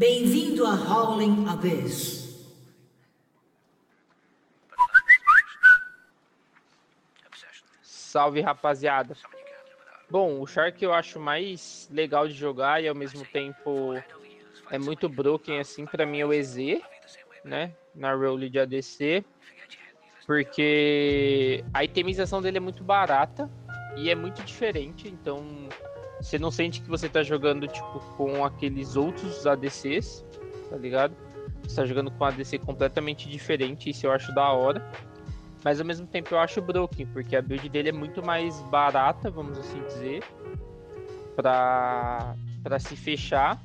Bem-vindo a Howling Abyss. Salve rapaziada. Bom, o Shark eu acho mais legal de jogar e ao mesmo tempo é muito broken assim para mim é o EZ, né? Na role de ADC, porque a itemização dele é muito barata e é muito diferente, então você não sente que você tá jogando tipo com aqueles outros ADCs, tá ligado? Você tá jogando com um ADC completamente diferente, isso eu acho da hora. Mas ao mesmo tempo eu acho broken, porque a build dele é muito mais barata, vamos assim dizer, para para se fechar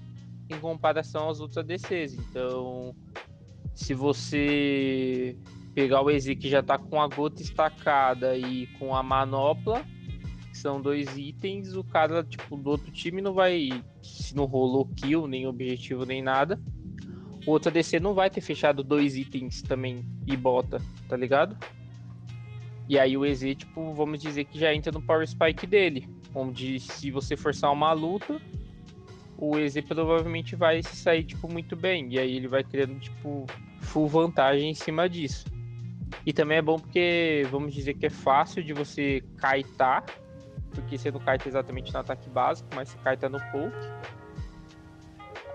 em comparação aos outros ADCs. Então, se você pegar o EZ que já tá com a gota estacada e com a manopla, que são dois itens, o cara tipo do outro time não vai, se não rolou kill, nem objetivo nem nada, o outro ADC não vai ter fechado dois itens também e bota, tá ligado? E aí o EZ, tipo, vamos dizer que já entra no Power Spike dele, onde se você forçar uma luta, o EZ provavelmente vai se sair, tipo, muito bem. E aí ele vai criando, tipo, full vantagem em cima disso. E também é bom porque, vamos dizer que é fácil de você kaitar, porque você não kaita exatamente no ataque básico, mas você kaita no poke.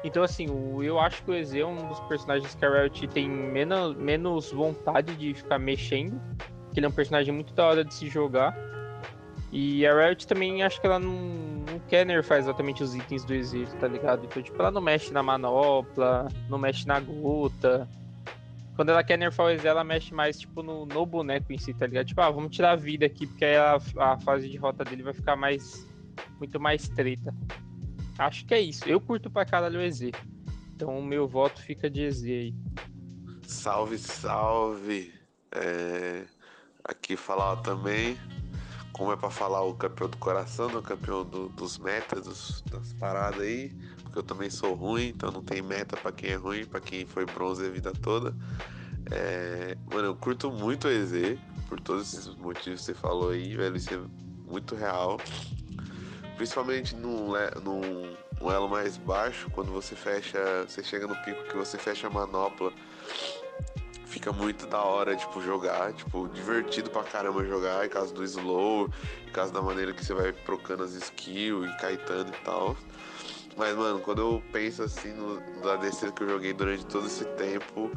Então, assim, eu acho que o EZ é um dos personagens que a Riot tem menos, menos vontade de ficar mexendo que ele é um personagem muito da hora de se jogar. E a Riot também acho que ela não, não quer nerfar exatamente os itens do exército, tá ligado? Então, tipo, ela não mexe na manopla, não mexe na gota. Quando ela quer nerfar o EZ, ela mexe mais, tipo, no, no boneco em si, tá ligado? Tipo, ah, vamos tirar a vida aqui, porque aí a, a fase de rota dele vai ficar mais. muito mais treta. Acho que é isso. Eu curto pra caralho o EZ. Então o meu voto fica de EZ aí. Salve, salve! É aqui falar também, como é para falar o campeão do coração, né, o campeão do, dos metas, dos, das paradas aí, porque eu também sou ruim, então não tem meta para quem é ruim, para quem foi bronze a vida toda. É, mano, eu curto muito o EZ, por todos esses motivos que você falou aí, velho, isso é muito real. Principalmente num, num, elo mais baixo, quando você fecha, você chega no pico que você fecha a manopla fica muito da hora, tipo, jogar, tipo, divertido pra caramba jogar, em caso do slow, em caso da maneira que você vai trocando as skills e caetando e tal. Mas, mano, quando eu penso assim no, no ADC que eu joguei durante todo esse tempo,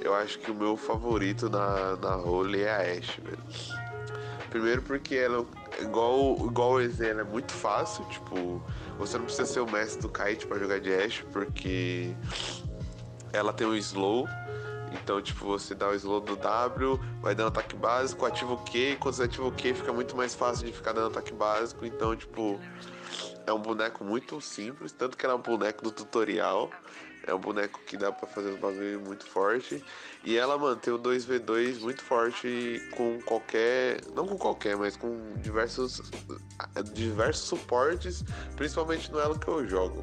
eu acho que o meu favorito na, na role é a Ashe, velho. Primeiro porque ela, igual, igual o EZ, ela é muito fácil, tipo, você não precisa ser o mestre do kite para jogar de Ashe, porque ela tem um slow então, tipo, você dá o slow do W, vai dando ataque básico, ativa o Q, e quando você ativa o Q fica muito mais fácil de ficar dando ataque básico. Então, tipo, é um boneco muito simples, tanto que ela é um boneco do tutorial. É um boneco que dá para fazer um bagulho muito forte. E ela mantém o 2v2 muito forte com qualquer. Não com qualquer, mas com diversos. diversos suportes, principalmente no elo que eu jogo.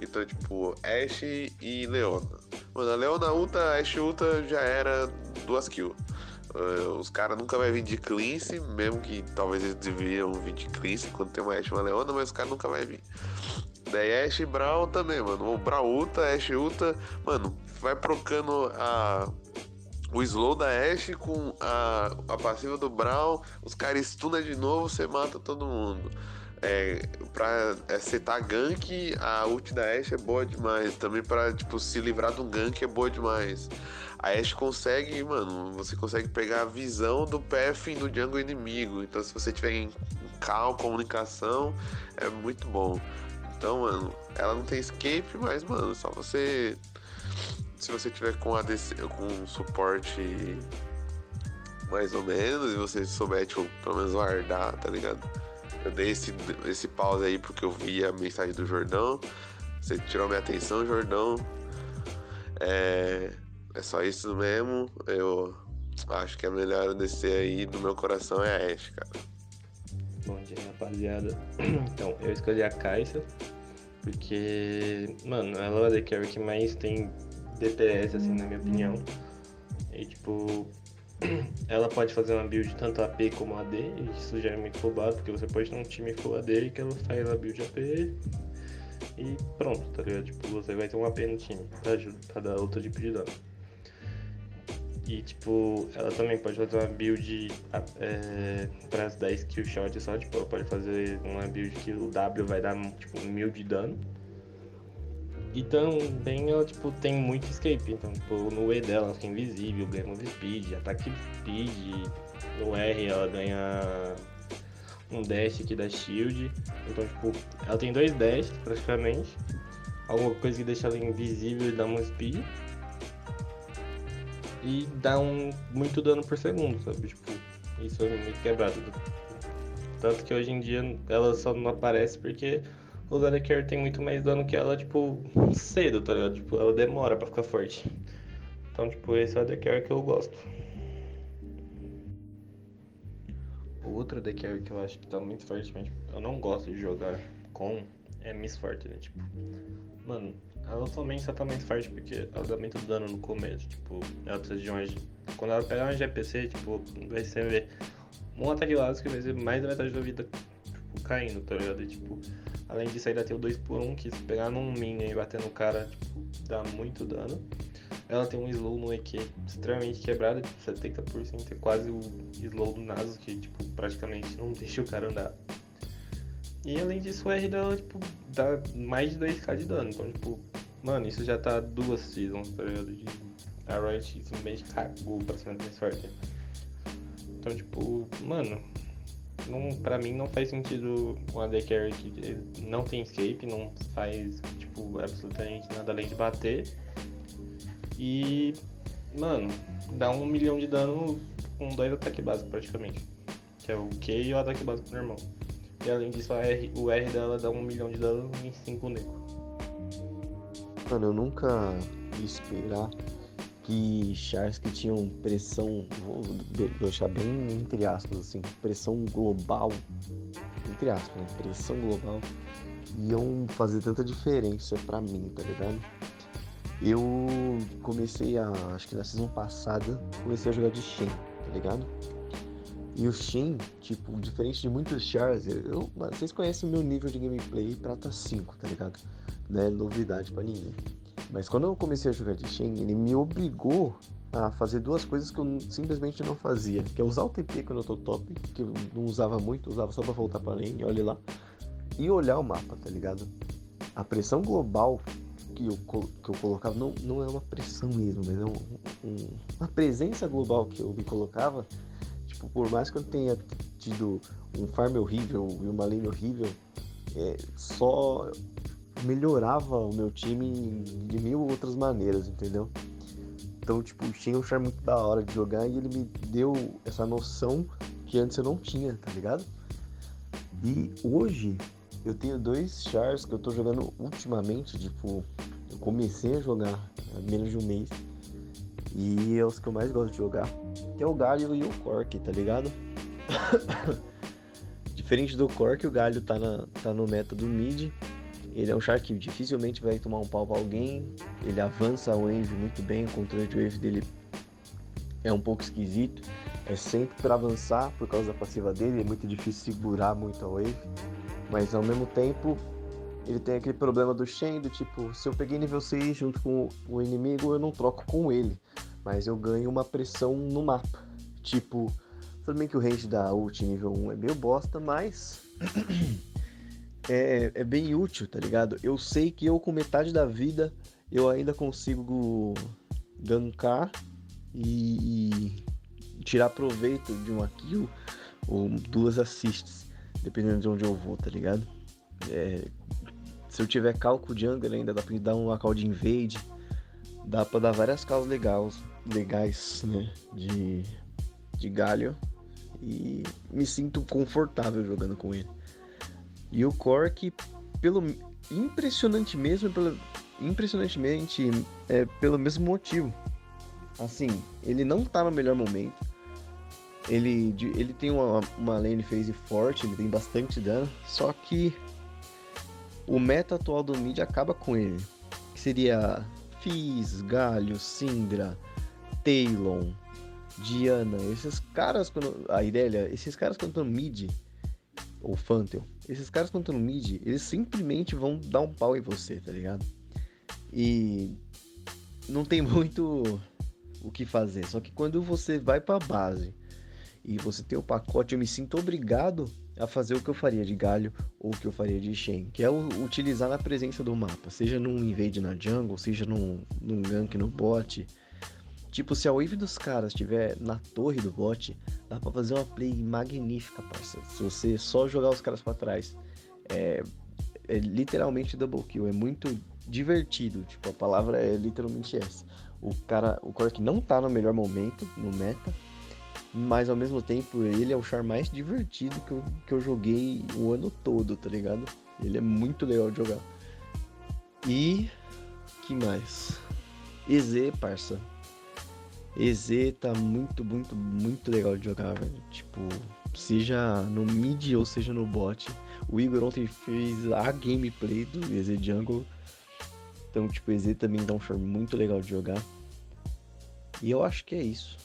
Então, tipo, Ashe e Leona. Mano, a Leona ulta, Ashe ulta já era duas kills. Uh, os caras nunca vai vir de cleanse, mesmo que talvez eles deveriam vir de cleanse quando tem uma Ashe e uma Leona, mas os caras nunca vai vir. Daí Ashe e Brown também, mano. O Brown ulta, Ashe ulta, mano, vai procando a o slow da Ashe com a, a passiva do Brown, os caras stunam de novo, você mata todo mundo. É, pra é, setar gank, a ult da Ashe é boa demais. Também pra, tipo, se livrar do gank é boa demais. A Ashe consegue, mano, você consegue pegar a visão do path do jungle inimigo. Então, se você tiver em cal, comunicação, é muito bom. Então, mano, ela não tem escape, mas, mano, só você. Se você tiver com ADC, com suporte mais ou menos, e você souber, tipo, pelo menos guardar, tá ligado? Eu dei esse, esse pause aí porque eu vi a mensagem do Jordão. Você tirou minha atenção, Jordão. É, é só isso mesmo. Eu acho que a melhor descer aí do meu coração é a Ashe, cara. Bom dia, rapaziada. Então, eu escolhi a Caixa porque, mano, ela é a AD Carry que mais tem DPS, assim, na minha opinião. E, tipo, ela pode fazer uma build tanto AP como AD, e isso já é muito roubado, porque você pode ter um time full AD que ela faz a build AP e pronto, tá ligado? Tipo, você vai ter um AP no time pra, pra dar outro tipo de dano. E tipo, ela também pode fazer uma build é, para as 10 kill shot só, tipo, ela pode fazer uma build que o W vai dar tipo mil de dano. E também ela tipo, tem muito escape, então tipo, no E dela ela fica invisível, ganha move speed, ataque speed, no R ela ganha um dash aqui da shield. Então tipo, ela tem dois dash praticamente. Alguma coisa que deixa ela invisível e dá uma speed e dá um muito dano por segundo, sabe? Tipo, isso é muito quebrado. Tanto que hoje em dia ela só não aparece porque o Zedekar tem muito mais dano que ela, tipo, cedo, tá ligado? Tipo, ela demora pra ficar forte. Então, tipo, esse é o Zedekar que eu gosto. O outro Zedekar que eu acho que tá muito forte, mas tipo, eu não gosto de jogar com é Miss Fortune, tipo. Mano, ela somente só mais forte porque ela dá muito dano no começo. Tipo, ela precisa de um. Quando ela pegar um GPC, tipo, vai ser um ataque básico que vai ser mais da metade da vida tipo, caindo, tá ligado? E, tipo, além disso ainda tem o 2x1, que se pegar num minion e bater no cara, tipo, dá muito dano. Ela tem um slow no EQ extremamente quebrado, tipo, 70%, é quase o slow do Nasus, que tipo, praticamente não deixa o cara andar. E além disso, o R dela, tipo, dá mais de 2k de dano. Então, tipo, mano, isso já tá duas seasons, tá ligado? A Riot simplesmente cagou pra cima da sorte. Então, tipo, mano, não, pra mim não faz sentido um AD Carry que não tem escape, não faz, tipo, absolutamente nada além de bater. E, mano, dá um milhão de dano com dois ataques básicos praticamente. Que é o Q e o ataque básico normal. E além disso, R, o R dela dá um milhão de dano em 5 nego. Mano, eu nunca ia esperar que chars que tinham pressão, vou deixar bem entre aspas, assim, pressão global, entre aspas, né? Pressão global, iam fazer tanta diferença pra mim, tá ligado? Eu comecei a, acho que na season passada, comecei a jogar de Shen, tá ligado? E o Shin, tipo, diferente de muitos chars, eu, vocês conhecem o meu nível de gameplay prata 5, tá ligado? Não é novidade para ninguém. Mas quando eu comecei a jogar de Shen, ele me obrigou a fazer duas coisas que eu simplesmente não fazia. Que é usar o TP quando eu tô top, que eu não usava muito, usava só pra voltar pra lane, olha lá. E olhar o mapa, tá ligado? A pressão global que eu, que eu colocava não, não é uma pressão mesmo, mas é um, um, uma presença global que eu me colocava Tipo, por mais que eu tenha tido um farm horrível e uma lane horrível, é, só melhorava o meu time de mil outras maneiras, entendeu? Então, tipo, tinha um charme muito da hora de jogar e ele me deu essa noção que antes eu não tinha, tá ligado? E hoje eu tenho dois chars que eu tô jogando ultimamente, tipo, eu comecei a jogar há menos de um mês e é os que eu mais gosto de jogar. É o Galho e o Cork, tá ligado? Diferente do Cork, o Galho tá, na, tá no meta do mid. Ele é um Shark que dificilmente vai tomar um pau pra alguém. Ele avança a wave muito bem. O controle de wave dele é um pouco esquisito. É sempre para avançar por causa da passiva dele. É muito difícil segurar muito a wave. Mas ao mesmo tempo, ele tem aquele problema do Shen, do tipo, se eu peguei nível 6 junto com o inimigo, eu não troco com ele. Mas eu ganho uma pressão no mapa. Tipo, tudo bem que o range da ult nível 1 é meio bosta, mas é, é bem útil, tá ligado? Eu sei que eu com metade da vida eu ainda consigo gankar e, e tirar proveito de uma kill ou duas assists, dependendo de onde eu vou, tá ligado? É, se eu tiver calco jungle ainda dá pra dar uma call de invade. Dá pra dar várias calls legais, legais né? De, de galho. E me sinto confortável jogando com ele. E o Cork, pelo impressionante mesmo, pelo, impressionantemente é pelo mesmo motivo. Assim, ele não tá no melhor momento. Ele, ele tem uma, uma lane phase forte, ele tem bastante dano. Só que o meta atual do mid acaba com ele. Que seria Fizz, Galho, Syndra, Talon, Diana. Esses caras, quando, a Irelia, esses caras quando estão mid, ou Fantel, esses caras quando estão no mid, eles simplesmente vão dar um pau em você, tá ligado? E não tem muito o que fazer. Só que quando você vai pra base e você tem o pacote, eu me sinto obrigado a fazer o que eu faria de galho ou o que eu faria de Shen, que é utilizar na presença do mapa, seja num invade na jungle, seja num, num gank no bot. Tipo, se a wave dos caras estiver na torre do bot, dá pra fazer uma play magnífica, parça. Se você só jogar os caras para trás. É, é literalmente double kill, é muito divertido. Tipo, a palavra é literalmente essa. O cara, o Cork não tá no melhor momento no meta, mas ao mesmo tempo ele é o char mais divertido que eu, que eu joguei o ano todo, tá ligado? Ele é muito legal de jogar. E que mais? EZ, parça. EZ tá muito, muito, muito legal de jogar, velho. Tipo, seja no mid ou seja no bot. O Igor ontem fez a gameplay do EZ Jungle. Então, tipo, EZ também dá um charme muito legal de jogar. E eu acho que é isso.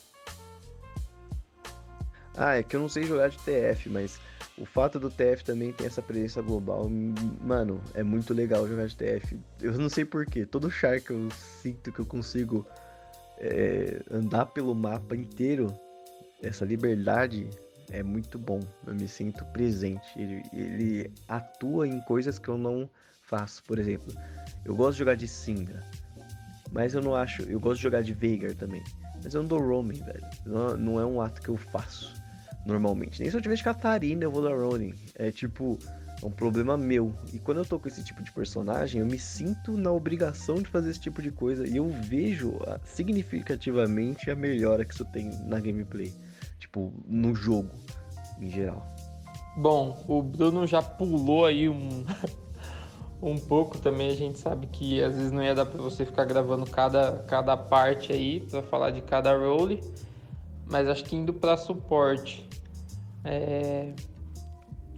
Ah, é que eu não sei jogar de TF, mas o fato do TF também ter essa presença global, mano, é muito legal jogar de TF. Eu não sei porquê, todo char que eu sinto que eu consigo é, andar pelo mapa inteiro, essa liberdade é muito bom. Eu me sinto presente. Ele, ele atua em coisas que eu não faço. Por exemplo, eu gosto de jogar de Syndra, mas eu não acho. Eu gosto de jogar de Veigar também. Mas eu não dou roaming, velho. Não, não é um ato que eu faço normalmente. Nem se eu tiver de Catarina eu vou dar roaming. É tipo, é um problema meu. E quando eu tô com esse tipo de personagem, eu me sinto na obrigação de fazer esse tipo de coisa. E eu vejo ah, significativamente a melhora que isso tem na gameplay. Tipo, no jogo, em geral. Bom, o Bruno já pulou aí um, um pouco também. A gente sabe que às vezes não ia dar para você ficar gravando cada, cada parte aí para falar de cada role. Mas acho que indo para suporte, é...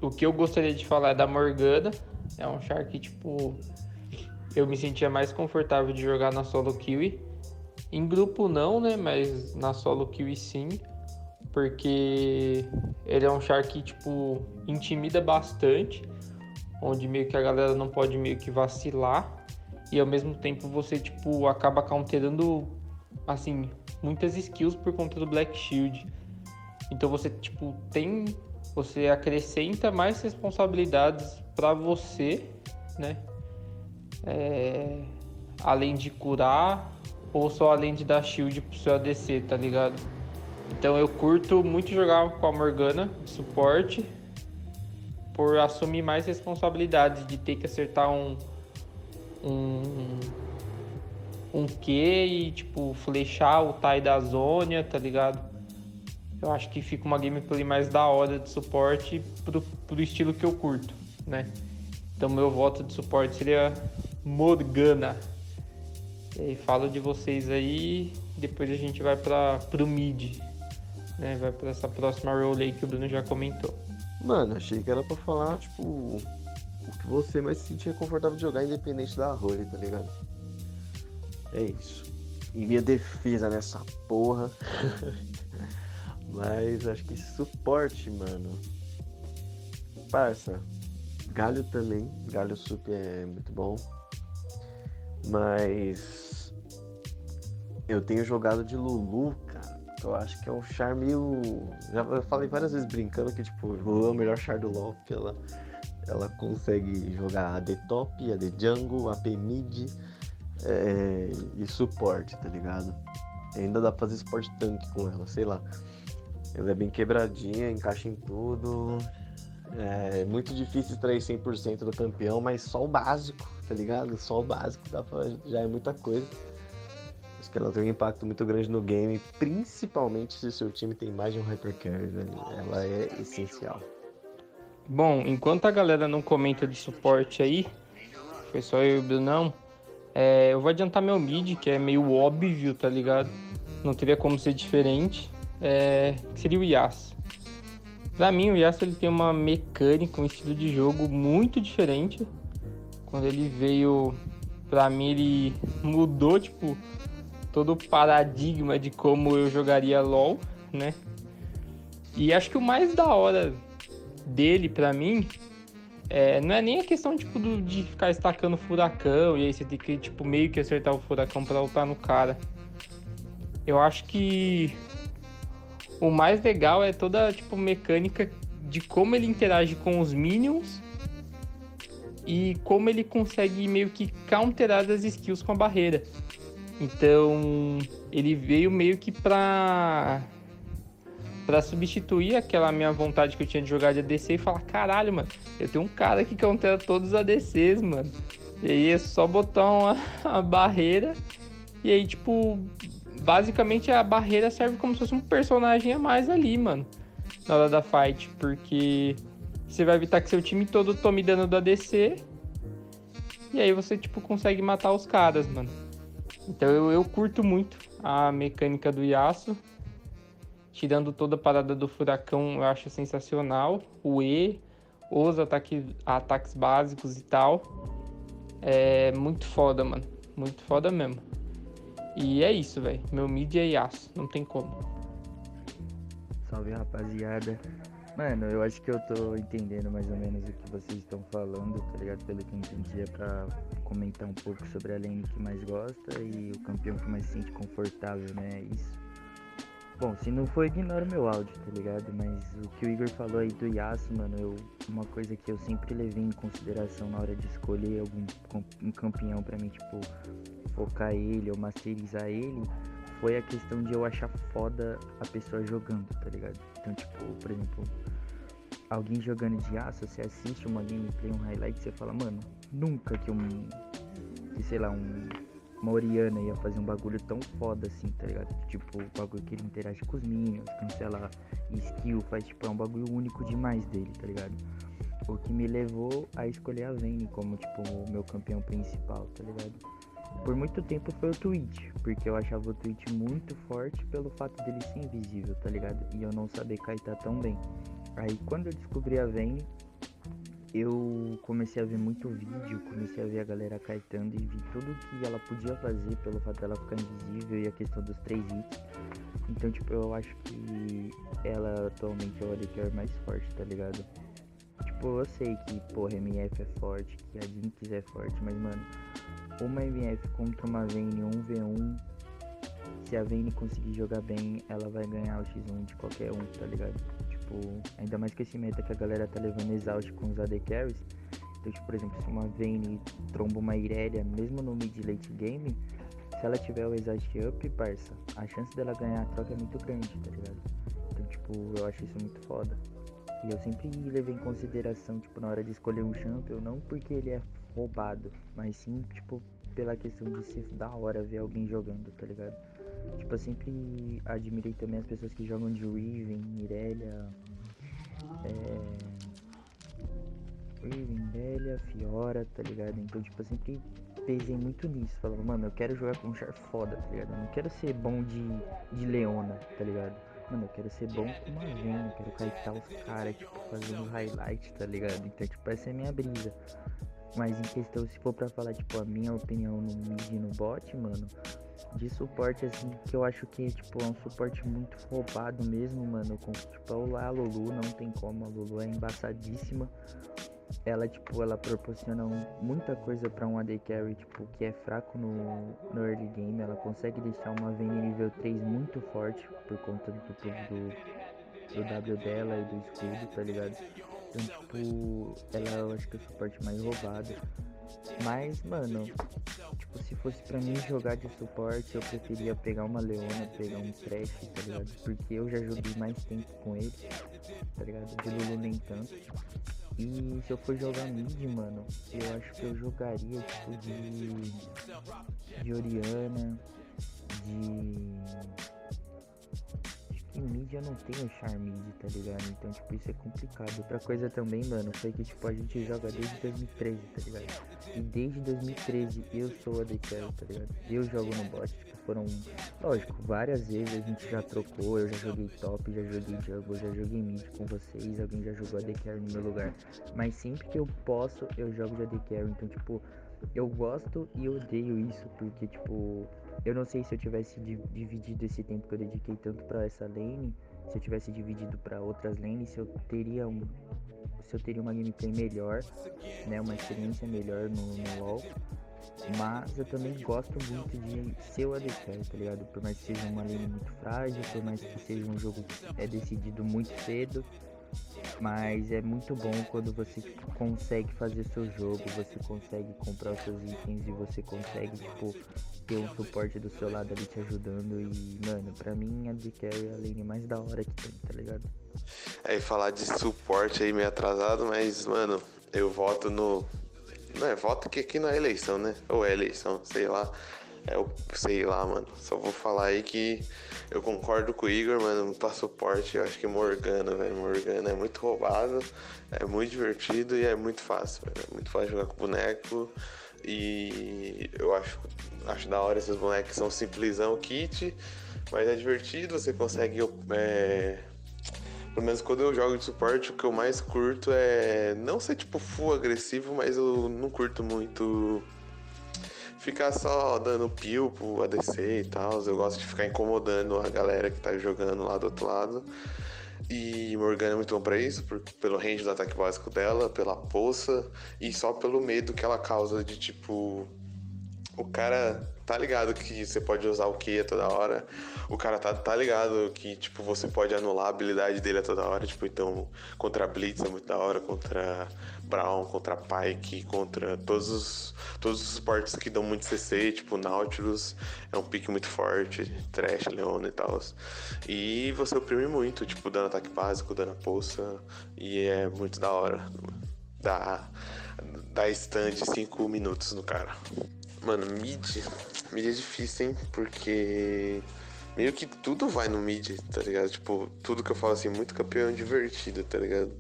o que eu gostaria de falar é da Morgana. É um char que, tipo, eu me sentia mais confortável de jogar na solo kiwi. Em grupo não, né? Mas na solo kiwi sim. Porque ele é um char que, tipo, intimida bastante. Onde meio que a galera não pode meio que vacilar. E ao mesmo tempo você, tipo, acaba counterando, assim, muitas skills por conta do Black Shield. Então você tipo tem você acrescenta mais responsabilidades para você, né? É, além de curar ou só além de dar shield pro seu ADC, tá ligado? Então eu curto muito jogar com a Morgana de suporte por assumir mais responsabilidades de ter que acertar um um um Q e tipo flechar o Tai da Zônia, tá ligado? Eu acho que fica uma gameplay mais da hora de suporte pro, pro estilo que eu curto, né? Então meu voto de suporte seria Morgana. E aí falo de vocês aí, depois a gente vai para pro mid, né? Vai para essa próxima role aí que o Bruno já comentou. Mano, achei que era para falar, tipo, o que você mais se sentia confortável de jogar independente da role, tá ligado? É isso. E minha defesa nessa porra. Mas acho que suporte, mano. Parça. Galho também. Galho super é muito bom. Mas. Eu tenho jogado de Lulu, cara. Eu acho que é um char meio. Já falei várias vezes brincando que, tipo, Lulu é o melhor char do LoL, porque ela, ela consegue jogar AD top, AD jungle, AP mid é, e suporte, tá ligado? Ainda dá pra fazer suporte tanque com ela, sei lá. Ela é bem quebradinha, encaixa em tudo. É muito difícil extrair 100% do campeão, mas só o básico, tá ligado? Só o básico dá pra, já é muita coisa. Acho que ela tem um impacto muito grande no game, principalmente se o seu time tem mais de um hypercarry. Ela é essencial. Bom, enquanto a galera não comenta de suporte aí, foi só eu e o Brunão, é, eu vou adiantar meu mid, que é meio óbvio, tá ligado? Não teria como ser diferente é, seria o Yasuo. Para mim, o Yasuo ele tem uma mecânica, um estilo de jogo muito diferente. Quando ele veio, para mim, ele mudou tipo todo o paradigma de como eu jogaria LoL, né? E acho que o mais da hora dele, pra mim, é, não é nem a questão tipo, do, de ficar estacando furacão e aí você tem que tipo, meio que acertar o furacão pra lutar no cara. Eu acho que o mais legal é toda tipo mecânica de como ele interage com os minions e como ele consegue meio que counterar as skills com a barreira. Então, ele veio meio que pra para substituir aquela minha vontade que eu tinha de jogar de ADC e falar, caralho, mano, eu tenho um cara que countera todos os ADCs, mano. E aí é só botar uma, uma barreira e aí, tipo, basicamente a barreira serve como se fosse um personagem a mais ali, mano, na hora da fight, porque você vai evitar que seu time todo tome dano do ADC e aí você, tipo, consegue matar os caras, mano. Então eu, eu curto muito a mecânica do Yasuo tirando toda a parada do furacão, eu acho sensacional. O E, os ataques, ataques básicos e tal. É muito foda, mano. Muito foda mesmo. E é isso, velho. Meu mid é Yasuo, não tem como. Salve, rapaziada. Mano, eu acho que eu tô entendendo mais ou menos o que vocês estão falando, tá ligado? Pelo que eu entendi, é pra comentar um pouco sobre a lane que mais gosta e o campeão que mais se sente confortável, né? Isso. Bom, se não for, ignora o meu áudio, tá ligado? Mas o que o Igor falou aí do Yasuo, mano, eu, uma coisa que eu sempre levei em consideração na hora de escolher algum um campeão pra mim, tipo, focar ele ou masterizar ele, foi a questão de eu achar foda a pessoa jogando, tá ligado? Então, tipo, por exemplo, alguém jogando de Yasuo, você assiste uma gameplay, um highlight, você fala, mano, nunca que um, que sei lá, um uma Oriana ia fazer um bagulho tão foda assim, tá ligado? Tipo, o bagulho que ele interage com os minions, cancela skill, faz tipo, é um bagulho único demais dele, tá ligado? O que me levou a escolher a Vayne como, tipo, o meu campeão principal, tá ligado? Por muito tempo foi o Twitch, porque eu achava o Twitch muito forte pelo fato dele ser invisível, tá ligado? E eu não saber kaitar tão bem. Aí quando eu descobri a Vayne, eu comecei a ver muito vídeo, comecei a ver a galera caetando e vi tudo que ela podia fazer pelo fato dela ficar invisível e a questão dos três hits. Então, tipo, eu acho que ela atualmente é o AD mais forte, tá ligado? Tipo, eu sei que, porra, MF é forte, que a Jinx é forte, mas, mano, uma MF contra uma Vayne 1v1, se a Vayne conseguir jogar bem, ela vai ganhar o X1 de qualquer um, tá ligado? Tipo, ainda mais que esse meta que a galera tá levando exaust com os AD carries. Então, tipo, por exemplo, se uma Vayne tromba uma Irelia, mesmo no mid late game, se ela tiver o exaust up, parça, a chance dela ganhar a troca é muito grande, tá ligado? Então, tipo, eu acho isso muito foda. E eu sempre levei em consideração, tipo, na hora de escolher um champion, não porque ele é roubado, mas sim, tipo, pela questão de ser da hora ver alguém jogando, tá ligado? Tipo, eu sempre admirei também as pessoas que jogam de Riven, Irelia. É... Irelia, Fiora, tá ligado? Então, tipo, eu sempre pesei muito nisso. Falando, mano, eu quero jogar com um char foda, tá ligado? Eu não quero ser bom de, de Leona, tá ligado? Mano, eu quero ser bom com uma venda, quero caitar os caras, tipo, fazendo highlight, tá ligado? Então, tipo, essa é a minha brisa. Mas em questão, se for pra falar, tipo, a minha opinião no mid no bot, mano, de suporte, assim, que eu acho que, tipo, é um suporte muito roubado mesmo, mano. Com, tipo, a Lulu, não tem como, a Lulu é embaçadíssima. Ela, tipo, ela proporciona muita coisa para um AD Carry, tipo, que é fraco no, no early game. Ela consegue deixar uma Vayne nível 3 muito forte, por conta do, do, do W dela e do escudo, tá ligado? Então, tipo, ela eu acho que é suporte mais roubado. Mas, mano, tipo, se fosse pra mim jogar de suporte, eu preferia pegar uma Leona, pegar um Trash, tá ligado? Porque eu já joguei mais tempo com ele, tá ligado? De Lulu nem tanto. E se eu for jogar mid, mano, eu acho que eu jogaria tipo de. de Oriana, eu não tenho charme tá ligado? Então, tipo, isso é complicado. Outra coisa também, mano, foi que, tipo, a gente joga desde 2013, tá ligado? E desde 2013 eu sou a carry, tá ligado? Eu jogo no bot, tipo, foram, lógico, várias vezes a gente já trocou, eu já joguei top, já joguei jungle, já joguei mid com vocês, alguém já jogou a carry no meu lugar. Mas sempre que eu posso, eu jogo de AD então, tipo, eu gosto e odeio isso, porque, tipo, eu não sei se eu tivesse dividido esse tempo que eu dediquei tanto para essa lane, se eu tivesse dividido para outras lanes, eu teria um, se eu teria uma gameplay melhor, né? Uma experiência melhor no, no LoL. Mas eu também gosto muito de ser o AD Carry, tá ligado? Por mais que seja uma lane muito frágil, por mais que seja um jogo que é decidido muito cedo. Mas é muito bom quando você consegue fazer seu jogo, você consegue comprar os seus itens e você consegue, tipo, ter um suporte do seu lado ali te ajudando. E, mano, pra mim a de Carry é a lane mais da hora que tem, tá ligado? É, e falar de suporte aí meio atrasado, mas, mano, eu voto no. Não é, voto que aqui não é eleição, né? Ou é eleição, sei lá. É o. Sei lá, mano. Só vou falar aí que eu concordo com o Igor, mano. Pra suporte, eu acho que Morgana, velho. Morgana é muito roubado, é muito divertido e é muito fácil, velho. É muito fácil jogar com boneco. E eu acho, acho da hora esses bonecos são simplesão kit, mas é divertido, você consegue. É, pelo menos quando eu jogo de suporte, o que eu mais curto é não ser tipo full agressivo, mas eu não curto muito ficar só dando peel pro ADC e tal. Eu gosto de ficar incomodando a galera que tá jogando lá do outro lado. E Morgana é muito bom pra isso, pelo range do ataque básico dela, pela poça e só pelo medo que ela causa de tipo. O cara tá ligado que você pode usar o Q a toda hora. O cara tá, tá ligado que, tipo, você pode anular a habilidade dele a toda hora. Tipo, então, contra Blitz é muito da hora, contra Brown, contra Pike, contra todos os, todos os suportes que dão muito CC, tipo Nautilus é um pique muito forte, Trash, Leona e tal. E você oprime muito, tipo, dando ataque básico, dando poça, e é muito da hora. Dá, dá stand 5 minutos no cara. Mano, mid, mid é difícil, hein? Porque meio que tudo vai no mid, tá ligado? Tipo, tudo que eu falo assim, muito campeão divertido, tá ligado?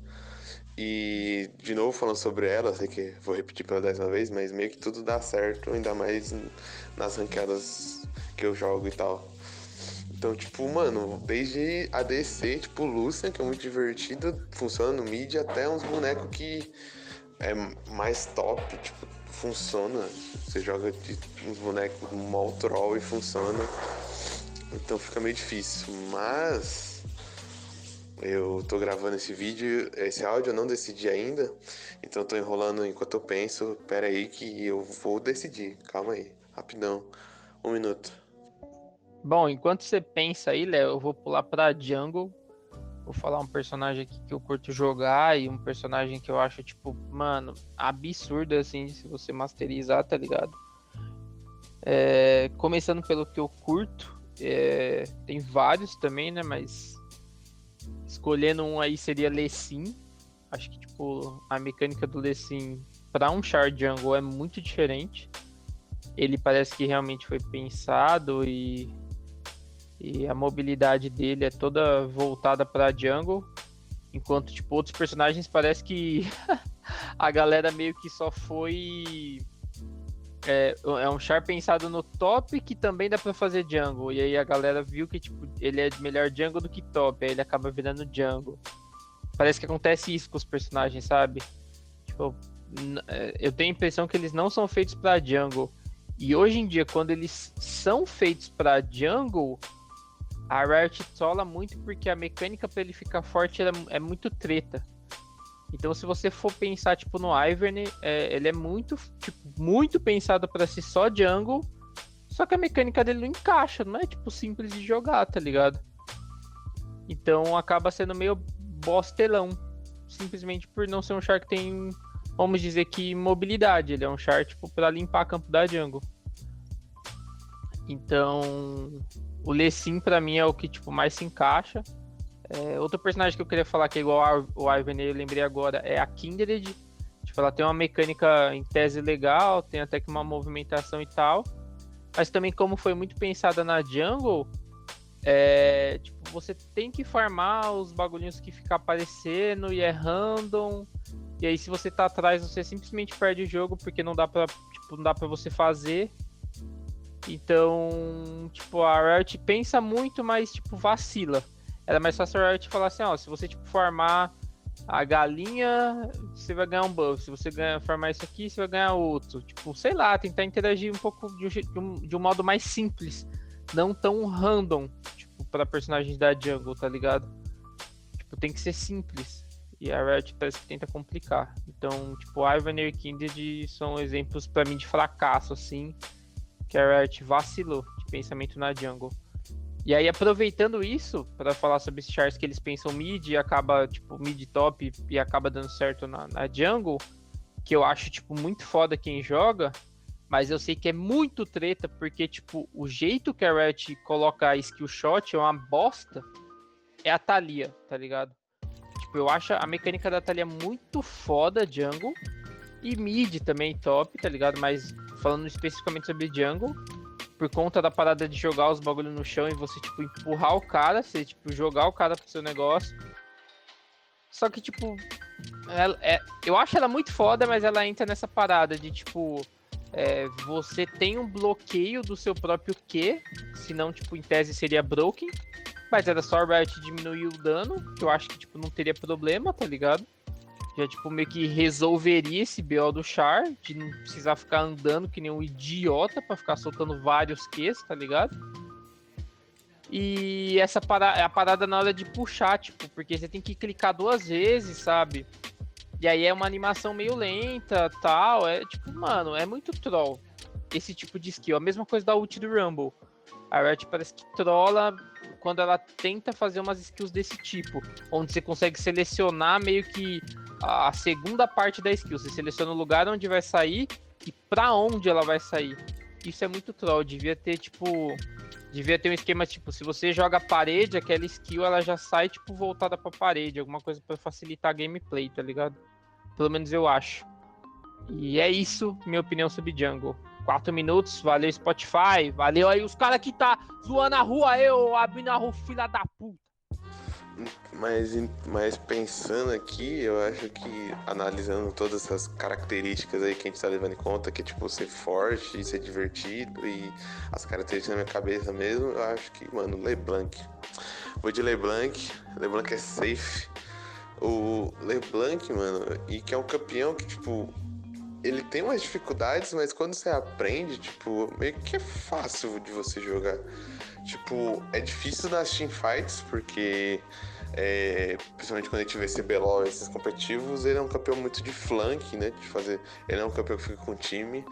E, de novo, falando sobre ela, sei que vou repetir pela décima vez, mas meio que tudo dá certo, ainda mais nas ranqueadas que eu jogo e tal. Então, tipo, mano, desde ADC, tipo, Lucian, que é muito divertido, funciona no mid, até uns bonecos que é mais top, tipo, funciona. Você joga de uns bonecos mal troll e funciona. Então fica meio difícil, mas eu tô gravando esse vídeo, esse áudio eu não decidi ainda, então tô enrolando enquanto eu penso. Pera aí que eu vou decidir. Calma aí, rapidão. Um minuto. Bom, enquanto você pensa aí, Léo, eu vou pular pra Jungle. Vou falar um personagem aqui que eu curto jogar e um personagem que eu acho, tipo, mano, absurdo assim, se você masterizar, tá ligado? É, começando pelo que eu curto, é, tem vários também, né? Mas Escolhendo um aí seria Lecim. Acho que tipo a mecânica do Lecim para um Char Jungle é muito diferente. Ele parece que realmente foi pensado e, e a mobilidade dele é toda voltada para jungle, enquanto tipo outros personagens parece que a galera meio que só foi é, é um char pensado no top que também dá para fazer jungle. E aí a galera viu que tipo, ele é melhor jungle do que top. Aí ele acaba virando jungle. Parece que acontece isso com os personagens, sabe? Tipo, é, eu tenho a impressão que eles não são feitos para jungle. E hoje em dia, quando eles são feitos para jungle, a Riot sola muito porque a mecânica para ele ficar forte é, é muito treta. Então, se você for pensar, tipo, no Ivern, é, ele é muito, tipo, muito pensado para ser só jungle, só que a mecânica dele não encaixa, não é, tipo, simples de jogar, tá ligado? Então, acaba sendo meio bostelão, simplesmente por não ser um char que tem, vamos dizer que, mobilidade. Ele é um char, tipo, pra limpar campo da jungle. Então, o Lessin, para mim, é o que, tipo, mais se encaixa. É, outro personagem que eu queria falar que é igual ao Ivan, eu lembrei agora, é a Kindred. Tipo, ela tem uma mecânica em tese legal, tem até que uma movimentação e tal. Mas também, como foi muito pensada na jungle, é, tipo, você tem que farmar os bagulhinhos que fica aparecendo e é random. E aí, se você tá atrás, você simplesmente perde o jogo porque não dá pra, tipo, não dá pra você fazer. Então, tipo, a Riot pensa muito, mas, tipo, vacila era mais fácil a Riot falar assim, ó, se você tipo formar a galinha, você vai ganhar um buff. Se você ganhar, formar isso aqui, você vai ganhar outro. Tipo, sei lá, tentar interagir um pouco de um, de um modo mais simples, não tão random, tipo, para personagens da jungle, tá ligado? Tipo, tem que ser simples. E a Riot parece que tenta complicar. Então, tipo, Ivan e Kindred são exemplos para mim de fracasso, assim, Riot vacilou de pensamento na jungle. E aí, aproveitando isso, para falar sobre esses chars que eles pensam mid e acaba, tipo, mid top e acaba dando certo na, na jungle, que eu acho, tipo, muito foda quem joga, mas eu sei que é muito treta, porque, tipo, o jeito que a Riot coloca a skill shot é uma bosta, é a Thalia, tá ligado? Tipo, eu acho a mecânica da Thalia muito foda, jungle, e mid também top, tá ligado? Mas falando especificamente sobre jungle, por conta da parada de jogar os bagulhos no chão e você, tipo, empurrar o cara, você, tipo, jogar o cara pro seu negócio. Só que, tipo, ela, é, eu acho ela muito foda, mas ela entra nessa parada de, tipo, é, você tem um bloqueio do seu próprio Q, senão, tipo, em tese seria broken. Mas era só a Riot diminuir o dano, que eu acho que, tipo, não teria problema, tá ligado? Já, tipo, meio que resolveria esse BO do Char, de não precisar ficar andando que nem um idiota para ficar soltando vários Qs, tá ligado? E essa parada, a parada na hora de puxar, tipo, porque você tem que clicar duas vezes, sabe? E aí é uma animação meio lenta, tal, é tipo, mano, é muito troll esse tipo de skill. A mesma coisa da ult do Rumble. A Riot parece que trola quando ela tenta fazer umas skills desse tipo, onde você consegue selecionar meio que a segunda parte da skill. Você seleciona o lugar onde vai sair e para onde ela vai sair. Isso é muito troll. Devia ter, tipo. Devia ter um esquema tipo, se você joga parede, aquela skill ela já sai, tipo, voltada pra parede. Alguma coisa para facilitar a gameplay, tá ligado? Pelo menos eu acho. E é isso, minha opinião sobre Jungle. Quatro minutos, valeu Spotify, valeu aí os caras que tá zoando a rua, eu abrindo a rua, filha da puta. Mas, mas pensando aqui, eu acho que analisando todas essas características aí que a gente tá levando em conta, que é tipo ser forte, ser divertido e as características na minha cabeça mesmo, eu acho que, mano, LeBlanc. Vou de LeBlanc, LeBlanc é safe. O LeBlanc, mano, e que é um campeão que, tipo, ele tem umas dificuldades, mas quando você aprende, tipo, meio que é fácil de você jogar. Tipo, é difícil nas teamfights, porque é, principalmente quando a gente vê CBLOL esses competitivos, ele é um campeão muito de flank, né? De fazer. Ele é um campeão que fica com o time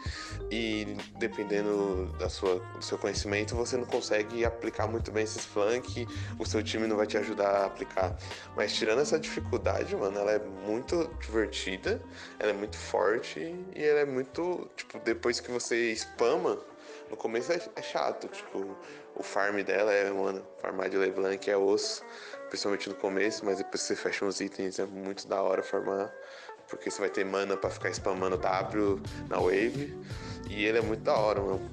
e dependendo da sua, do seu conhecimento, você não consegue aplicar muito bem esses flank, o seu time não vai te ajudar a aplicar. Mas tirando essa dificuldade, mano, ela é muito divertida, ela é muito forte e ela é muito. Tipo, depois que você spama, no começo é, é chato, tipo, o farm dela é, mano, farmar de LeBlanc é osso principalmente no começo, mas depois você fecha uns itens é muito da hora formar, porque você vai ter mana para ficar spamando W na wave, e ele é muito da hora, mano.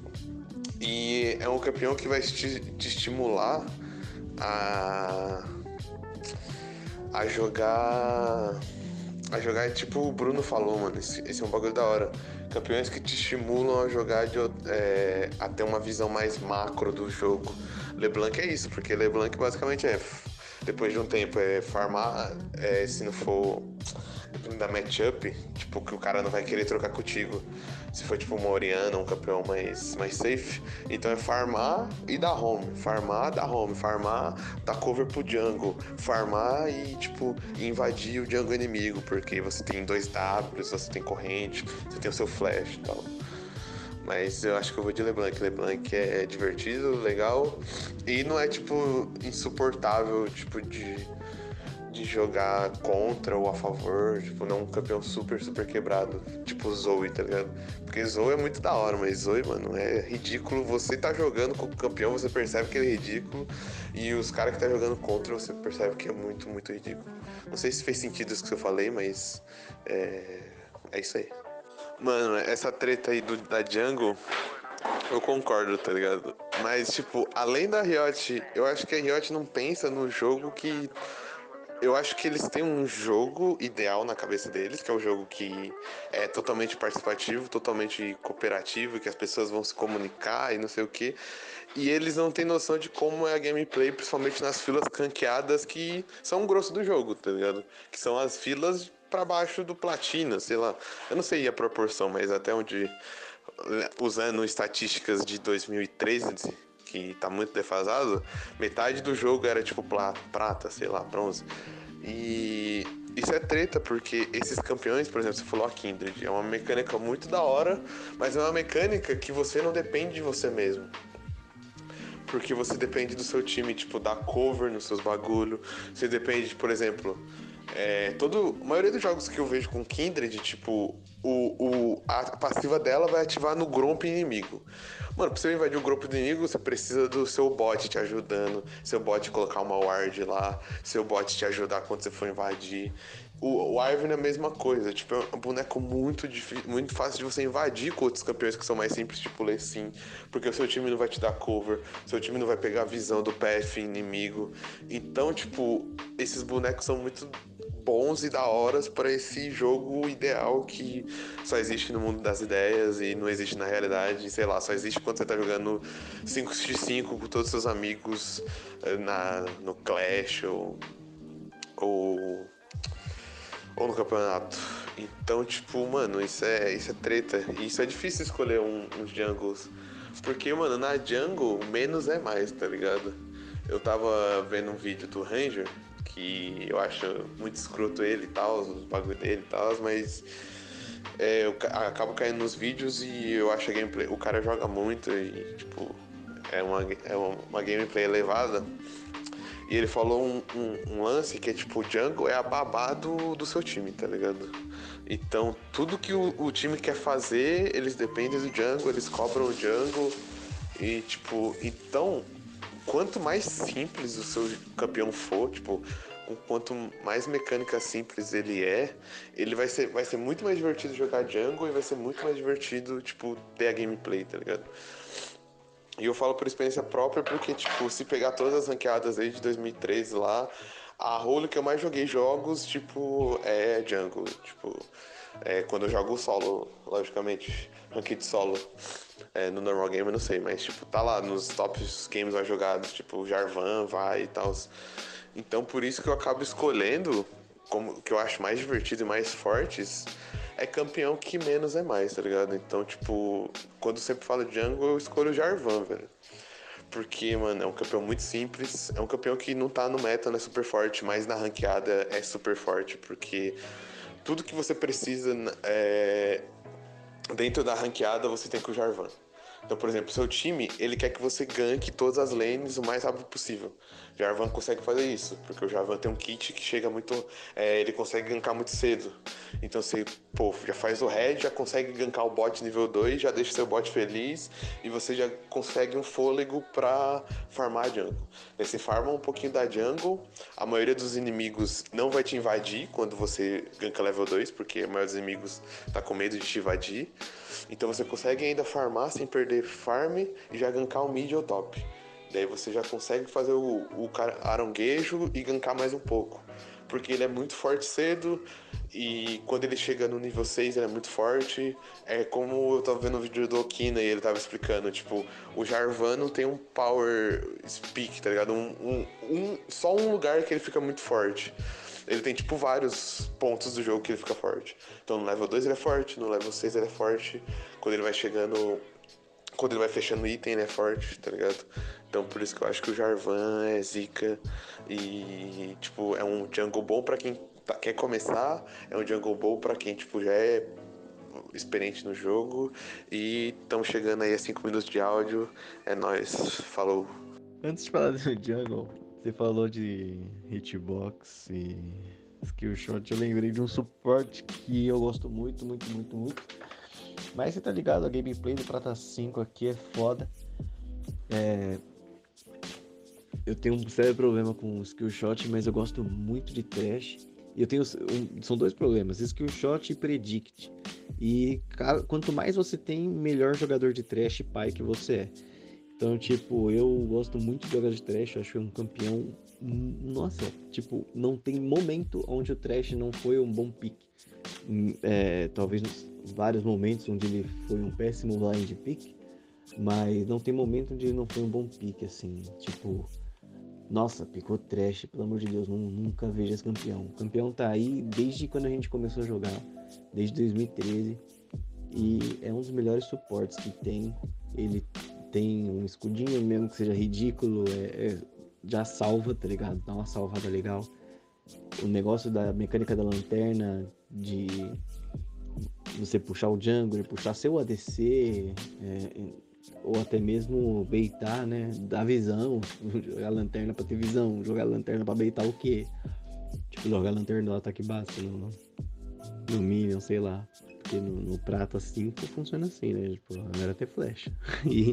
E é um campeão que vai te, te estimular a a jogar a jogar tipo o Bruno falou, mano. Esse, esse, é um bagulho da hora. Campeões que te estimulam a jogar de, é, a ter uma visão mais macro do jogo. LeBlanc é isso, porque LeBlanc basicamente é depois de um tempo é farmar, é, se não for da matchup, tipo, que o cara não vai querer trocar contigo. Se for tipo uma Oriana, um campeão mais, mais safe. Então é farmar e dar home. Farmar, dar home. Farmar, dar cover pro jungle. Farmar e, tipo, invadir o jungle inimigo. Porque você tem dois Ws, você tem corrente, você tem o seu flash e tal. Mas eu acho que eu vou de LeBlanc. LeBlanc é divertido, legal. E não é, tipo, insuportável, tipo, de, de jogar contra ou a favor. Tipo, não um campeão super, super quebrado. Tipo Zoe, tá ligado? Porque Zoe é muito da hora, mas Zoe, mano, é ridículo. Você tá jogando com o campeão, você percebe que ele é ridículo. E os caras que tá jogando contra, você percebe que é muito, muito ridículo. Não sei se fez sentido isso que eu falei, mas é, é isso aí. Mano, essa treta aí do, da Jungle, eu concordo, tá ligado? Mas, tipo, além da Riot, eu acho que a Riot não pensa no jogo que. Eu acho que eles têm um jogo ideal na cabeça deles, que é um jogo que é totalmente participativo, totalmente cooperativo, que as pessoas vão se comunicar e não sei o que. E eles não têm noção de como é a gameplay, principalmente nas filas canqueadas que são o grosso do jogo, tá ligado? Que são as filas para baixo do platina, sei lá. Eu não sei a proporção, mas até onde usando estatísticas de 2013, que tá muito defasado, metade do jogo era tipo prata, sei lá, bronze. E isso é treta, porque esses campeões, por exemplo, você falou a Kindred, é uma mecânica muito da hora, mas é uma mecânica que você não depende de você mesmo. Porque você depende do seu time, tipo, dar cover nos seus bagulho. Você depende, por exemplo, é, todo, a maioria dos jogos que eu vejo com Kindred, tipo, o, o, a passiva dela vai ativar no Gromp inimigo. Mano, pra você invadir o grupo inimigo, você precisa do seu bot te ajudando, seu bot colocar uma ward lá, seu bot te ajudar quando você for invadir. O, o é a mesma coisa, tipo, é um boneco muito difícil, muito fácil de você invadir com outros campeões que são mais simples, tipo Lecim, porque o seu time não vai te dar cover, seu time não vai pegar a visão do PF inimigo. Então, tipo, esses bonecos são muito bons e da horas para esse jogo ideal que só existe no mundo das ideias e não existe na realidade, sei lá, só existe quando você tá jogando 5x5 com todos os seus amigos eh, na, no Clash ou, ou, ou no campeonato. Então, tipo, mano, isso é, isso é treta. E isso é difícil escolher um, uns jungles. Porque, mano, na jungle, menos é mais, tá ligado? Eu tava vendo um vídeo do Ranger que eu acho muito escroto ele e tal, os bagulho dele e tal, mas é, eu acabo caindo nos vídeos e eu acho a gameplay. O cara joga muito e, tipo, é uma, é uma gameplay elevada. E ele falou um, um, um, lance que é tipo, o jungle é a babá do, do seu time, tá ligado? Então, tudo que o, o time quer fazer, eles dependem do jungle, eles cobram o jungle. E, tipo, então, quanto mais simples o seu campeão for, tipo, quanto mais mecânica simples ele é, ele vai ser, vai ser muito mais divertido jogar jungle e vai ser muito mais divertido, tipo, ter a gameplay, tá ligado? E eu falo por experiência própria porque, tipo, se pegar todas as ranqueadas de 2013 lá, a role que eu mais joguei jogos, tipo, é jungle. Tipo, é quando eu jogo solo, logicamente, ranked solo. É, no normal game eu não sei, mas tipo, tá lá nos tops games mais jogados, tipo, Jarvan vai e tal. Então por isso que eu acabo escolhendo, como que eu acho mais divertido e mais fortes, é campeão que menos é mais, tá ligado? Então, tipo, quando sempre falo jungle, eu escolho o Jarvan, velho. Porque, mano, é um campeão muito simples. É um campeão que não tá no meta, não é super forte, mas na ranqueada é super forte. Porque tudo que você precisa é, dentro da ranqueada você tem com o Jarvan. Então, por exemplo, seu time, ele quer que você ganque todas as lanes o mais rápido possível. Jarvan consegue fazer isso, porque o Jarvan tem um kit que chega muito. É, ele consegue gankar muito cedo. Então você, pô, já faz o red, já consegue gankar o bot nível 2, já deixa seu bot feliz e você já consegue um fôlego pra farmar a jungle. Aí você farma um pouquinho da jungle, a maioria dos inimigos não vai te invadir quando você ganka level 2, porque a maioria dos inimigos tá com medo de te invadir. Então você consegue ainda farmar sem perder farm e já gankar o mid ou top. Daí você já consegue fazer o, o aronguejo e gankar mais um pouco. Porque ele é muito forte cedo e quando ele chega no nível 6 ele é muito forte. É como eu tava vendo o vídeo do Okina e ele tava explicando, tipo, o Jarvan tem um power speak, tá ligado? Um, um, um, só um lugar que ele fica muito forte. Ele tem, tipo, vários pontos do jogo que ele fica forte. Então, no level 2 ele é forte, no level 6 ele é forte. Quando ele vai chegando... Quando ele vai fechando item, ele é forte, tá ligado? Então, por isso que eu acho que o Jarvan é zica. E, tipo, é um jungle bom pra quem tá, quer começar. É um jungle bom pra quem, tipo, já é experiente no jogo. E estamos chegando aí a 5 minutos de áudio. É nóis. Falou. Antes de falar do jungle, você falou de hitbox e skill shot. Eu lembrei de um suporte que eu gosto muito, muito, muito, muito. Mas você tá ligado, a gameplay do Prata 5 aqui é foda. É... Eu tenho um sério problema com skill shot, mas eu gosto muito de trash. E eu tenho. Um... São dois problemas: skill shot e predict. E quanto mais você tem, melhor jogador de trash pai que você é. Então, tipo, eu gosto muito de jogar de trash, acho que é um campeão. Nossa, tipo, não tem momento onde o trash não foi um bom pick. Hum, é, talvez vários momentos onde ele foi um péssimo blind pick, mas não tem momento onde ele não foi um bom pick, assim, tipo. Nossa, picou trash, pelo amor de Deus, nunca vejo esse campeão. O campeão tá aí desde quando a gente começou a jogar, desde 2013. E é um dos melhores suportes que tem. Ele tem um escudinho, mesmo que seja ridículo, é, é, já salva, tá ligado? Dá uma salvada legal. o negócio da mecânica da lanterna, de você puxar o jungle, puxar seu ADC, é, ou até mesmo beitar, né? Dar visão, jogar lanterna pra ter visão, jogar lanterna pra beitar o quê? Tipo, jogar lanterna no ataque básico, no, no Minion, sei lá. Porque no, no Prata 5 funciona assim, né? Tipo, agora ter flecha. E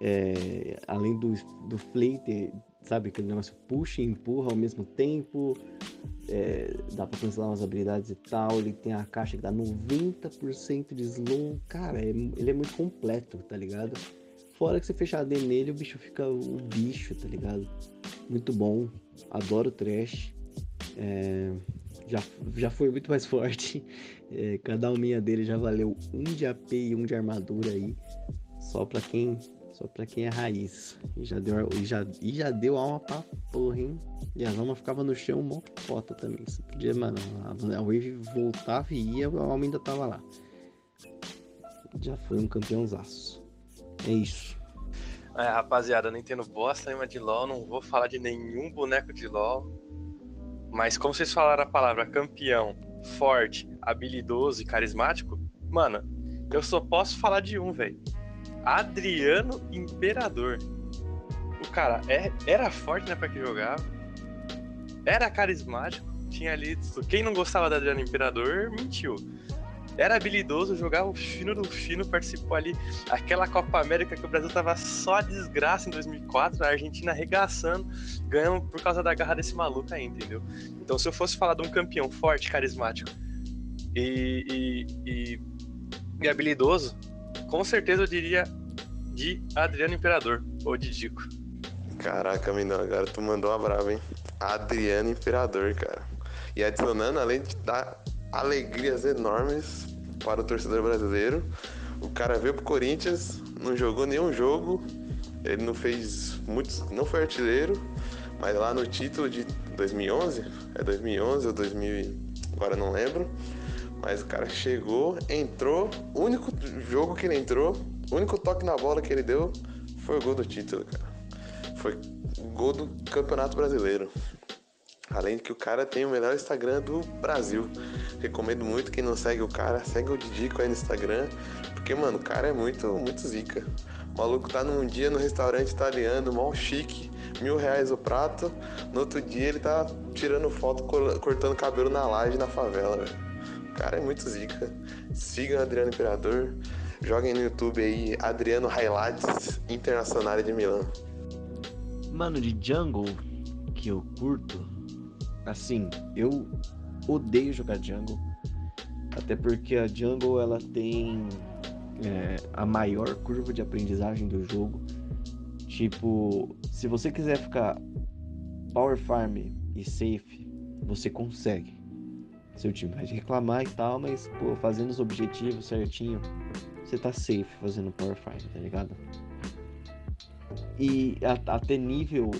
é, além do, do Flater, sabe? Aquele negócio puxa e empurra ao mesmo tempo. É, dá pra cancelar umas habilidades e tal. Ele tem a caixa que dá 90% de slow. Cara, é, ele é muito completo, tá ligado? Fora que você fechar a D nele, o bicho fica um bicho, tá ligado? Muito bom. Adoro trash. É, já, já foi muito mais forte. É, cada alminha dele já valeu um de AP e um de armadura aí. Só pra quem só pra quem é raiz. E já deu, e já, e já deu alma pra porra, hein? E as almas ficavam no chão mó foto também. Você podia, mano, a, a Wave voltava e ia, a alma ainda tava lá. Já foi um campeãozaço. É isso. É, rapaziada, não entendo bosta nenhuma de LoL, não vou falar de nenhum boneco de LoL. Mas como vocês falaram a palavra campeão, forte, habilidoso e carismático, mano, eu só posso falar de um, velho. Adriano Imperador. O cara é, era forte né, época que jogava, era carismático, tinha ali. Quem não gostava do Adriano Imperador mentiu. Era habilidoso, jogava o fino do fino, participou ali. Aquela Copa América que o Brasil tava só desgraça em 2004, a Argentina arregaçando, ganhando por causa da garra desse maluco aí, entendeu? Então, se eu fosse falar de um campeão forte, carismático e, e, e, e habilidoso, com certeza eu diria de Adriano Imperador, ou de Dico. Caraca, Mindão, agora tu mandou uma brava, hein? Adriano Imperador, cara. E adicionando, além de dar alegrias enormes para o torcedor brasileiro, o cara veio pro Corinthians, não jogou nenhum jogo, ele não fez muitos, não foi artilheiro, mas lá no título de 2011, é 2011 ou 2000, agora não lembro, mas o cara chegou, entrou, o único jogo que ele entrou, o único toque na bola que ele deu foi o gol do título, cara. Foi gol do Campeonato Brasileiro. Além de que o cara tem o melhor Instagram do Brasil. Recomendo muito quem não segue o cara, segue o Didico aí no Instagram. Porque, mano, o cara é muito, muito zica. O maluco tá num dia no restaurante italiano, mal chique, mil reais o prato. No outro dia ele tá tirando foto cortando cabelo na laje na favela, velho cara é muito zica. Sigam Adriano Imperador. Joguem no YouTube aí Adriano Highlights Internacional de Milão. Mano, de jungle que eu curto, assim, eu odeio jogar jungle. Até porque a jungle ela tem é, a maior curva de aprendizagem do jogo. Tipo, se você quiser ficar power farm e safe, você consegue seu time vai reclamar e tal, mas, pô, fazendo os objetivos certinho, você tá safe fazendo Power Fight, tá ligado? E até nível,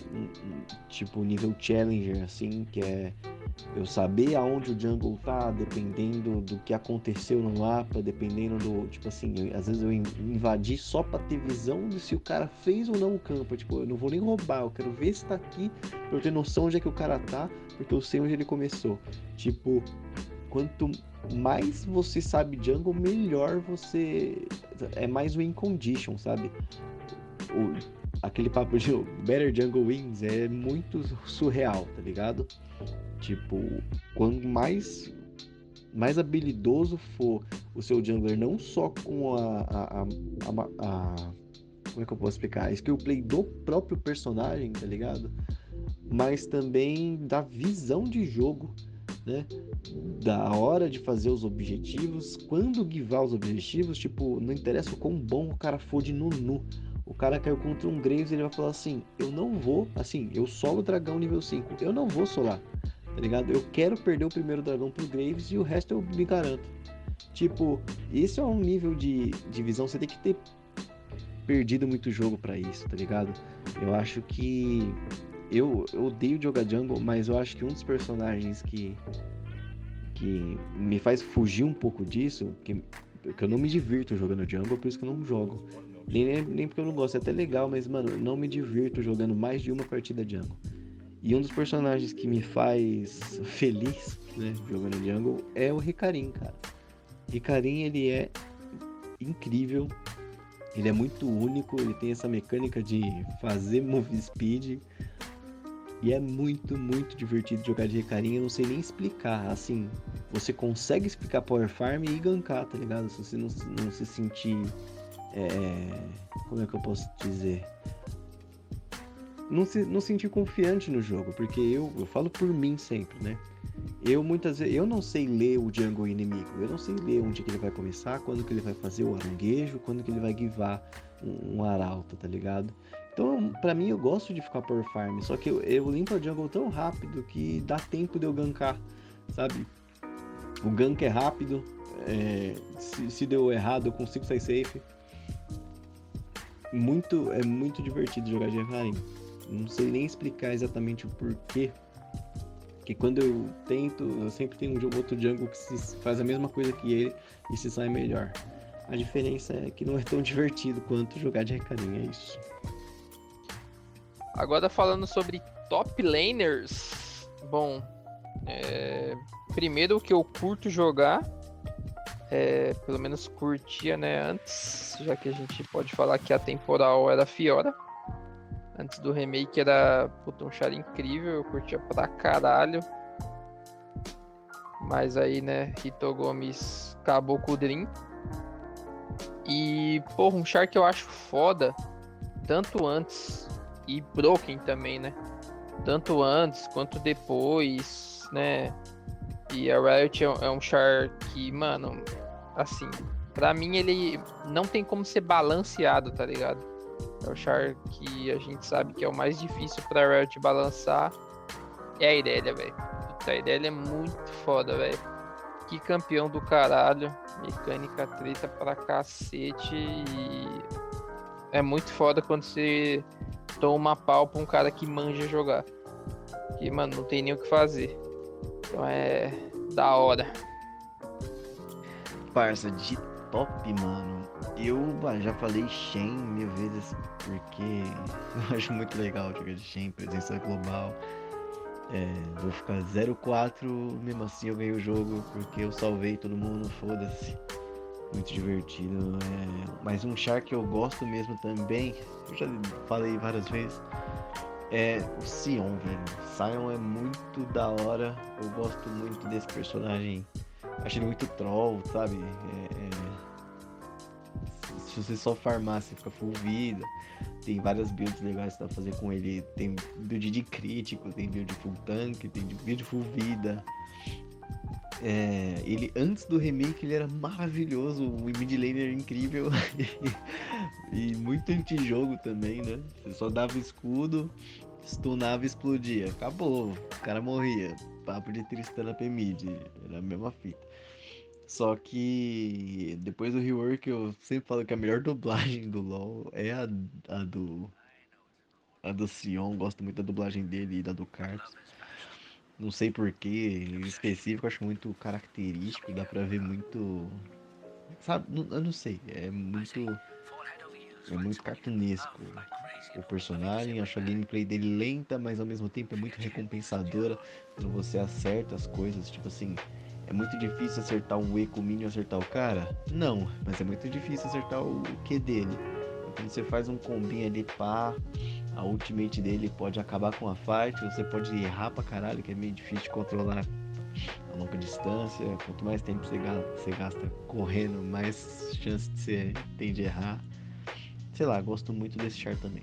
tipo, nível Challenger, assim, que é eu saber aonde o jungle tá, dependendo do que aconteceu no mapa, dependendo do, tipo assim, eu, às vezes eu invadi só pra ter visão de se o cara fez ou não o campo, tipo, eu não vou nem roubar, eu quero ver se tá aqui, pra eu ter noção onde é que o cara tá, porque eu sei onde ele começou. Tipo, quanto mais você sabe jungle, melhor você é mais win condition, sabe? O, aquele papo de better jungle wins é muito surreal, tá ligado? Tipo, quanto mais mais habilidoso for o seu jungler, não só com a, a, a, a, como é que eu posso explicar? A skill play do próprio personagem, tá ligado? Mas também da visão de jogo, né? Da hora de fazer os objetivos, quando guivar os objetivos, tipo, não interessa o quão bom o cara for de Nunu. O cara caiu contra um Graves e ele vai falar assim: Eu não vou, assim, eu solo dragão nível 5, eu não vou solar tá ligado? Eu quero perder o primeiro dragão pro Graves e o resto eu me garanto. Tipo, isso é um nível de, de visão, você tem que ter perdido muito jogo para isso, tá ligado? Eu acho que. Eu, eu odeio jogar jungle, mas eu acho que um dos personagens que. que me faz fugir um pouco disso, que, que eu não me divirto jogando jungle, por isso que eu não jogo. Nem, nem porque eu não gosto, é até legal, mas, mano, não me divirto jogando mais de uma partida jungle E um dos personagens que me faz feliz, né, jogando jungle, é o Ricarim, cara. Ricarim, ele é incrível, ele é muito único, ele tem essa mecânica de fazer move speed. E é muito, muito divertido jogar de Ricarim, eu não sei nem explicar, assim, você consegue explicar Power Farm e gankar, tá ligado? Se você não, não se sentir, é, como é que eu posso dizer? não, se, não sentir confiante no jogo, porque eu, eu falo por mim sempre, né? Eu muitas vezes, eu não sei ler o jungle inimigo, eu não sei ler onde que ele vai começar, quando que ele vai fazer o aranguejo, quando que ele vai guivar um, um arauto, tá ligado? Então, pra mim, eu gosto de ficar por farm, só que eu, eu limpo a jungle tão rápido que dá tempo de eu gankar, sabe? O gank é rápido, é, se, se deu errado eu consigo sair safe. Muito, é muito divertido jogar Efraim. Não sei nem explicar exatamente o porquê. Que quando eu tento, eu sempre tenho um outro jungle que se faz a mesma coisa que ele e se sai melhor. A diferença é que não é tão divertido quanto jogar de recadinho, é isso. Agora falando sobre top laners, bom, é... primeiro o que eu curto jogar, é... pelo menos curtia, né, antes, já que a gente pode falar que a temporal era Fiora. Antes do remake era puta, um char incrível, eu curtia pra caralho. Mas aí, né, Rito Gomes acabou com o Dream. E, porra, um char que eu acho foda, tanto antes e Broken também, né? Tanto antes quanto depois, né? E a Riot é um char que, mano, assim, pra mim ele não tem como ser balanceado, tá ligado? É o char que a gente sabe que é o mais difícil pra Riot balançar. É a Irelia, velho. A Irelia é muito foda, velho. Que campeão do caralho. Mecânica treta pra cacete. E é muito foda quando você toma pau pra um cara que manja jogar. Que, mano, não tem nem o que fazer. Então é da hora. Parça, de top, mano. Eu já falei Shen mil vezes porque eu acho muito legal jogar de Shen, presença global. É, vou ficar 0-4, mesmo assim eu ganhei o jogo porque eu salvei todo mundo, foda-se. Muito divertido. É, mas um char que eu gosto mesmo também, eu já falei várias vezes, é o Sion, velho. Sion é muito da hora. Eu gosto muito desse personagem. Acho ele muito troll, sabe? É, é se você só farmar, você fica full vida. Tem várias builds legais pra fazer com ele. Tem build de crítico, tem build full tank, tem build full vida. É, ele antes do remake ele era maravilhoso, um mid laner incrível e muito anti-jogo também, né? Você só dava escudo, stunava e explodia. Acabou, o cara morria. Papo de Tristana P mid, era a mesma fita. Só que depois do rework eu sempre falo que a melhor dublagem do LoL é a, a do. A do Sion, gosto muito da dublagem dele e da do Carlos. Não sei porquê, em específico, acho muito característico, dá pra ver muito. Sabe, eu não sei, é muito. É muito cartunesco o personagem, acho a gameplay dele lenta, mas ao mesmo tempo é muito recompensadora quando você acerta as coisas, tipo assim, é muito difícil acertar um E com o Minion acertar o cara? Não, mas é muito difícil acertar o Q dele. Quando você faz um combinho ali, pá, a ultimate dele pode acabar com a fight, você pode errar pra caralho, que é meio difícil de controlar a longa distância. Quanto mais tempo você gasta, você gasta correndo, mais chance de você tem de errar. Sei lá, gosto muito desse char também.